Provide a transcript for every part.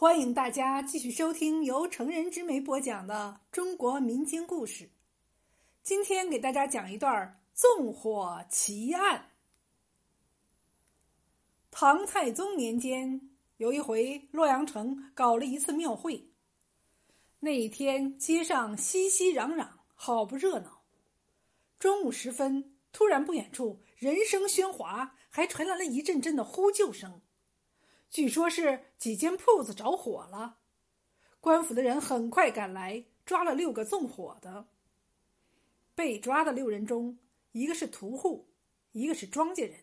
欢迎大家继续收听由成人之美播讲的中国民间故事。今天给大家讲一段纵火奇案。唐太宗年间，有一回洛阳城搞了一次庙会。那一天街上熙熙攘攘，好不热闹。中午时分，突然不远处人声喧哗，还传来了一阵阵的呼救声。据说是几间铺子着火了，官府的人很快赶来，抓了六个纵火的。被抓的六人中，一个是屠户，一个是庄稼人，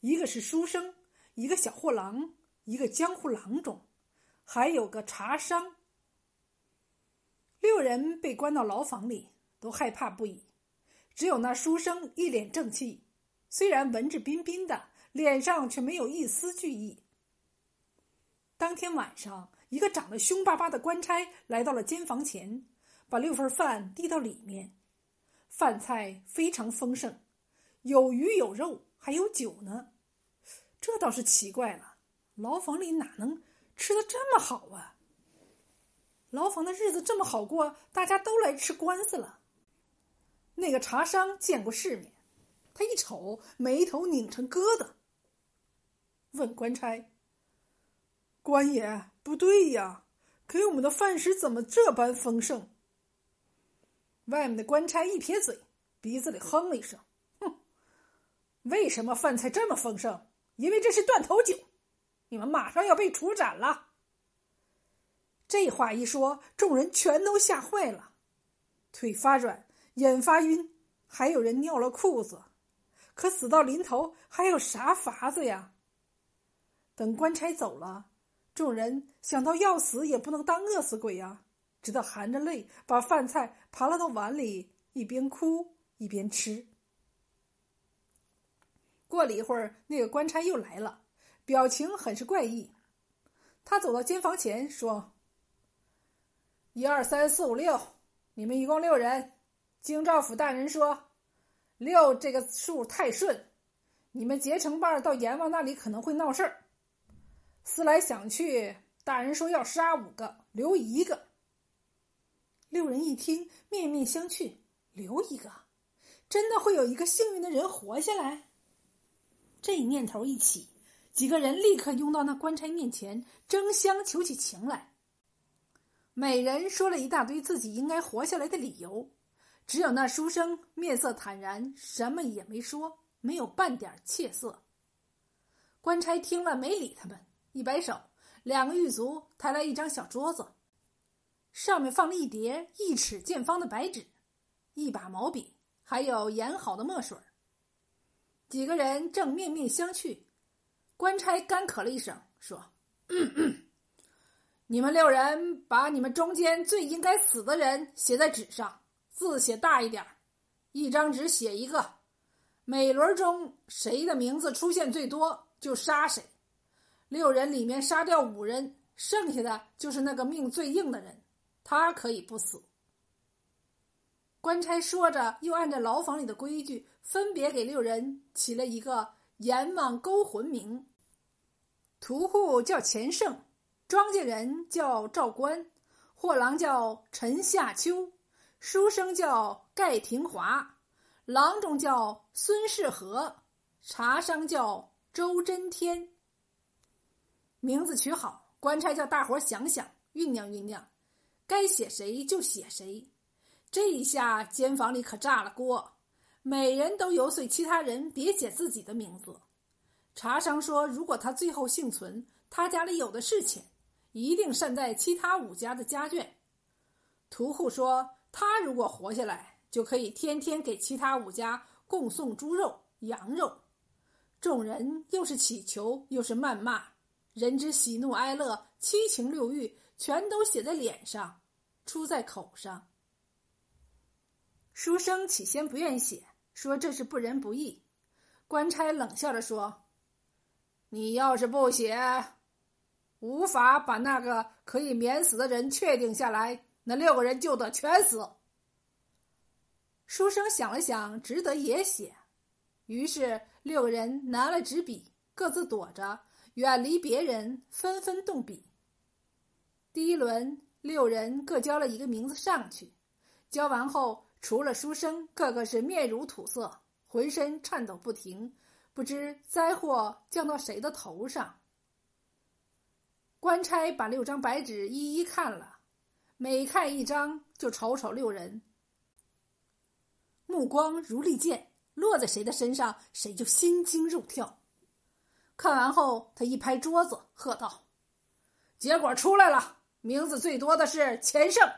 一个是书生，一个小货郎，一个江湖郎中，还有个茶商。六人被关到牢房里，都害怕不已。只有那书生一脸正气，虽然文质彬彬的，脸上却没有一丝惧意。当天晚上，一个长得凶巴巴的官差来到了监房前，把六份饭递到里面。饭菜非常丰盛，有鱼有肉，还有酒呢。这倒是奇怪了，牢房里哪能吃的这么好啊？牢房的日子这么好过，大家都来吃官司了。那个茶商见过世面，他一瞅，眉头拧成疙瘩，问官差。官爷，不对呀，给我们的饭食怎么这般丰盛？外面的官差一撇嘴，鼻子里哼了一声：“哼，为什么饭菜这么丰盛？因为这是断头酒，你们马上要被处斩了。”这话一说，众人全都吓坏了，腿发软，眼发晕，还有人尿了裤子。可死到临头，还有啥法子呀？等官差走了。众人想到要死也不能当饿死鬼呀，只得含着泪把饭菜扒拉到碗里，一边哭一边吃。过了一会儿，那个官差又来了，表情很是怪异。他走到监房前说：“一二三四五六，你们一共六人。京兆府大人说，六这个数太顺，你们结成伴到阎王那里可能会闹事儿。”思来想去，大人说要杀五个，留一个。六人一听，面面相觑，留一个，真的会有一个幸运的人活下来？这念头一起，几个人立刻拥到那官差面前，争相求起情来。每人说了一大堆自己应该活下来的理由，只有那书生面色坦然，什么也没说，没有半点怯色。官差听了，没理他们。一摆手，两个狱卒抬来一张小桌子，上面放了一叠一尺见方的白纸，一把毛笔，还有研好的墨水。几个人正面面相觑，官差干咳了一声，说：“你们六人把你们中间最应该死的人写在纸上，字写大一点，一张纸写一个，每轮中谁的名字出现最多，就杀谁。”六人里面杀掉五人，剩下的就是那个命最硬的人，他可以不死。官差说着，又按照牢房里的规矩，分别给六人起了一个阎王勾魂名。屠户叫钱胜，庄稼人叫赵官，货郎叫陈夏秋，书生叫盖廷华，郎中叫孙世和，茶商叫周真天。名字取好，官差叫大伙想想，酝酿酝酿，该写谁就写谁。这一下监房里可炸了锅，每人都游说其他人别写自己的名字。茶商说，如果他最后幸存，他家里有的是钱，一定善待其他五家的家眷。屠户说，他如果活下来，就可以天天给其他五家供送猪肉、羊肉。众人又是乞求又是谩骂。人之喜怒哀乐、七情六欲，全都写在脸上，出在口上。书生起先不愿写，说这是不仁不义。官差冷笑着说：“你要是不写，无法把那个可以免死的人确定下来，那六个人就得全死。”书生想了想，只得也写。于是六个人拿了纸笔，各自躲着。远离别人，纷纷动笔。第一轮，六人各交了一个名字上去。交完后，除了书生，个个是面如土色，浑身颤抖不停，不知灾祸降到谁的头上。官差把六张白纸一一看了，每看一张就瞅瞅六人，目光如利剑，落在谁的身上，谁就心惊肉跳。看完后，他一拍桌子，喝道：“结果出来了。”名字最多的是钱胜。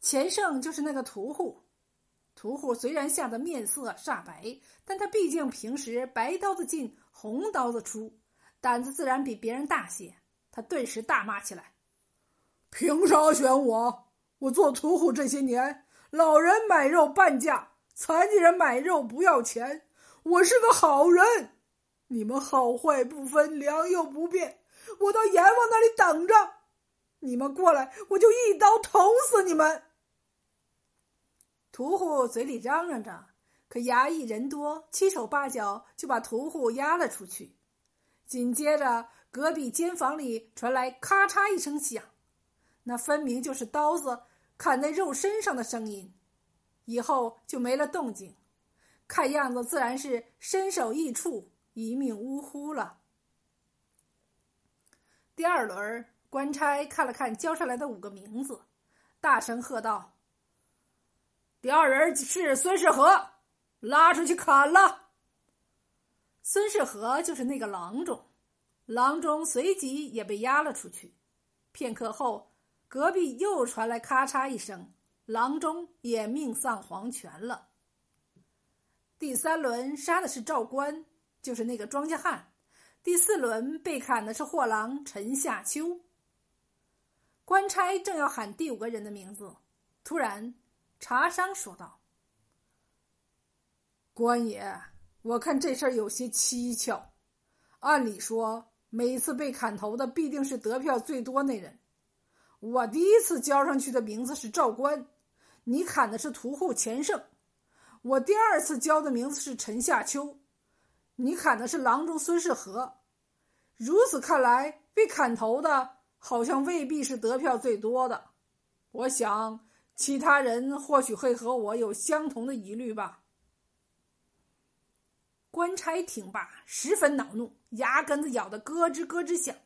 钱胜就是那个屠户。屠户虽然吓得面色煞白，但他毕竟平时白刀子进红刀子出，胆子自然比别人大些。他顿时大骂起来：“凭啥选我？我做屠户这些年，老人买肉半价，残疾人买肉不要钱，我是个好人。你们好坏不分，良莠不辨，我到阎王那里等着。”你们过来，我就一刀捅死你们！屠户嘴里嚷嚷着，可衙役人多，七手八脚就把屠户押了出去。紧接着，隔壁间房里传来咔嚓一声响，那分明就是刀子砍在肉身上的声音。以后就没了动静，看样子自然是身首异处，一命呜呼了。第二轮。官差看了看交上来的五个名字，大声喝道：“第二人是孙世和，拉出去砍了。”孙世和就是那个郎中，郎中随即也被押了出去。片刻后，隔壁又传来咔嚓一声，郎中也命丧黄泉了。第三轮杀的是赵官，就是那个庄稼汉；第四轮被砍的是货郎陈夏秋。官差正要喊第五个人的名字，突然，茶商说道：“官爷，我看这事儿有些蹊跷。按理说，每次被砍头的必定是得票最多那人。我第一次交上去的名字是赵官，你砍的是屠户钱胜；我第二次交的名字是陈夏秋，你砍的是郎中孙世和。如此看来，被砍头的……”好像未必是得票最多的，我想其他人或许会和我有相同的疑虑吧。官差听罢，十分恼怒，牙根子咬得咯吱咯吱响。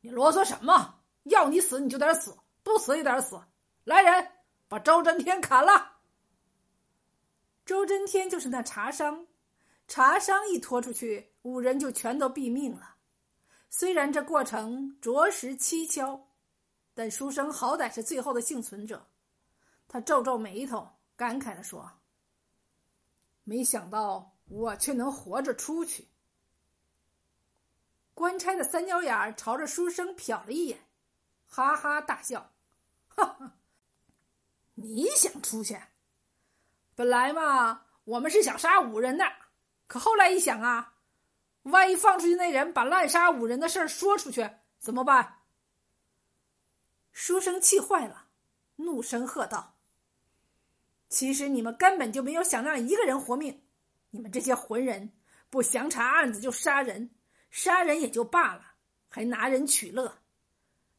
你啰嗦什么？要你死你就得死，不死也得死。来人，把周真天砍了。周真天就是那茶商，茶商一拖出去，五人就全都毙命了。虽然这过程着实蹊跷，但书生好歹是最后的幸存者。他皱皱眉头，感慨地说：“没想到我却能活着出去。”官差的三角眼朝着书生瞟了一眼，哈哈大笑：“哈哈，你想出去？本来嘛，我们是想杀五人的，可后来一想啊。”万一放出去那人把滥杀五人的事儿说出去怎么办？书生气坏了，怒声喝道：“其实你们根本就没有想让一个人活命！你们这些浑人，不详查案子就杀人，杀人也就罢了，还拿人取乐。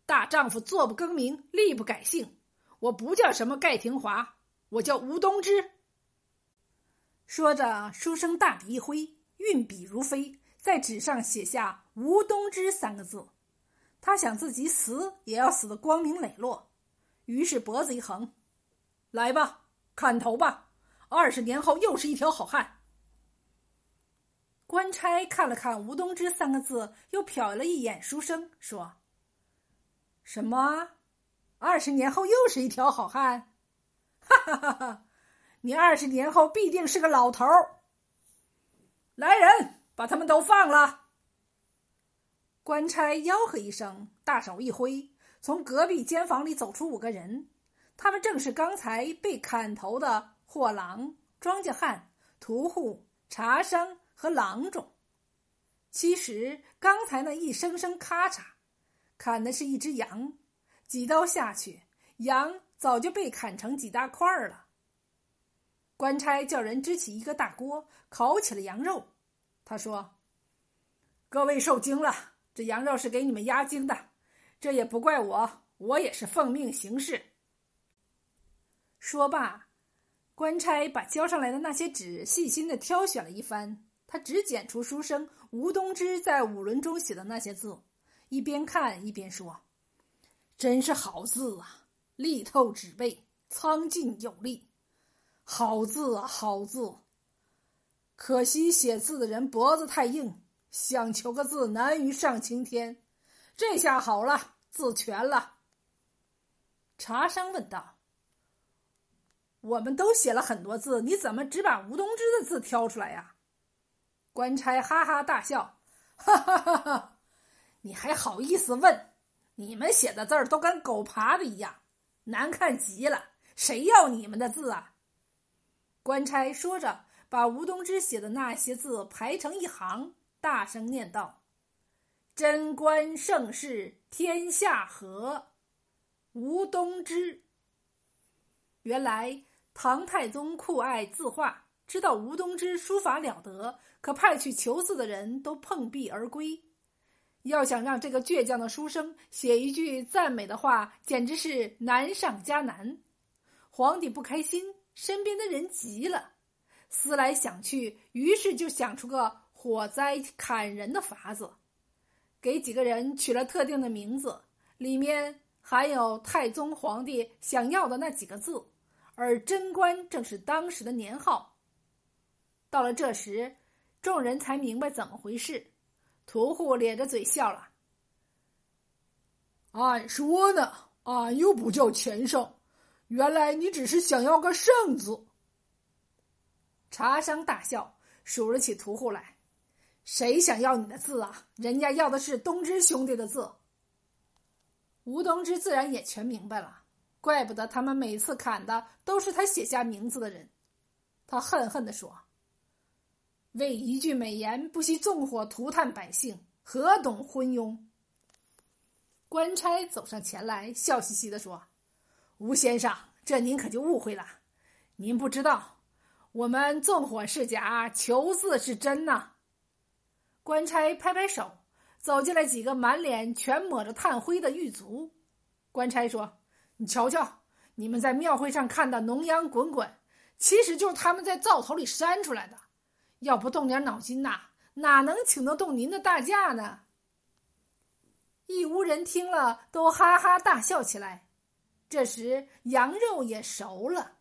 大丈夫坐不更名，立不改姓。我不叫什么盖廷华，我叫吴东之。”说着，书生大笔一挥，运笔如飞。在纸上写下“吴东之”三个字，他想自己死也要死的光明磊落，于是脖子一横：“来吧，砍头吧！二十年后又是一条好汉。”官差看了看“吴东之”三个字，又瞟了一眼书生，说：“什么？二十年后又是一条好汉？哈哈哈哈！你二十年后必定是个老头儿。”来人！把他们都放了。官差吆喝一声，大手一挥，从隔壁间房里走出五个人，他们正是刚才被砍头的货郎、庄稼汉、屠户、茶商和郎中。其实刚才那一声声咔嚓，砍的是一只羊，几刀下去，羊早就被砍成几大块了。官差叫人支起一个大锅，烤起了羊肉。他说：“各位受惊了，这羊肉是给你们压惊的。这也不怪我，我也是奉命行事。”说罢，官差把交上来的那些纸细心的挑选了一番，他只拣出书生吴东之在五轮中写的那些字，一边看一边说：“真是好字啊，力透纸背，苍劲有力。好字，好字！可惜写字的人脖子太硬，想求个字难于上青天。这下好了，字全了。”茶商问道。我们都写了很多字，你怎么只把吴东之的字挑出来呀？官差哈哈大笑，哈哈哈哈！你还好意思问？你们写的字儿都跟狗爬的一样，难看极了，谁要你们的字啊？官差说着，把吴东之写的那些字排成一行，大声念道：“贞观盛世，天下和。”吴东之，原来。唐太宗酷爱字画，知道吴东之书法了得，可派去求字的人都碰壁而归。要想让这个倔强的书生写一句赞美的话，简直是难上加难。皇帝不开心，身边的人急了，思来想去，于是就想出个火灾砍人的法子，给几个人取了特定的名字，里面含有太宗皇帝想要的那几个字。而贞观正是当时的年号。到了这时，众人才明白怎么回事。屠户咧着嘴笑了：“俺说呢，俺又不叫钱胜，原来你只是想要个圣字。”茶商大笑，数了起屠户来：“谁想要你的字啊？人家要的是东芝兄弟的字。”吴东芝自然也全明白了。怪不得他们每次砍的都是他写下名字的人，他恨恨地说：“为一句美言不惜纵火涂炭百姓，何等昏庸？”官差走上前来，笑嘻嘻地说：“吴先生，这您可就误会了。您不知道，我们纵火是假，求字是真呐。”官差拍拍手，走进来几个满脸全抹着炭灰的狱卒。官差说。你瞧瞧，你们在庙会上看的浓烟滚滚，其实就是他们在灶头里扇出来的。要不动点脑筋呐，哪能请得动您的大驾呢？一屋人听了，都哈哈大笑起来。这时羊肉也熟了。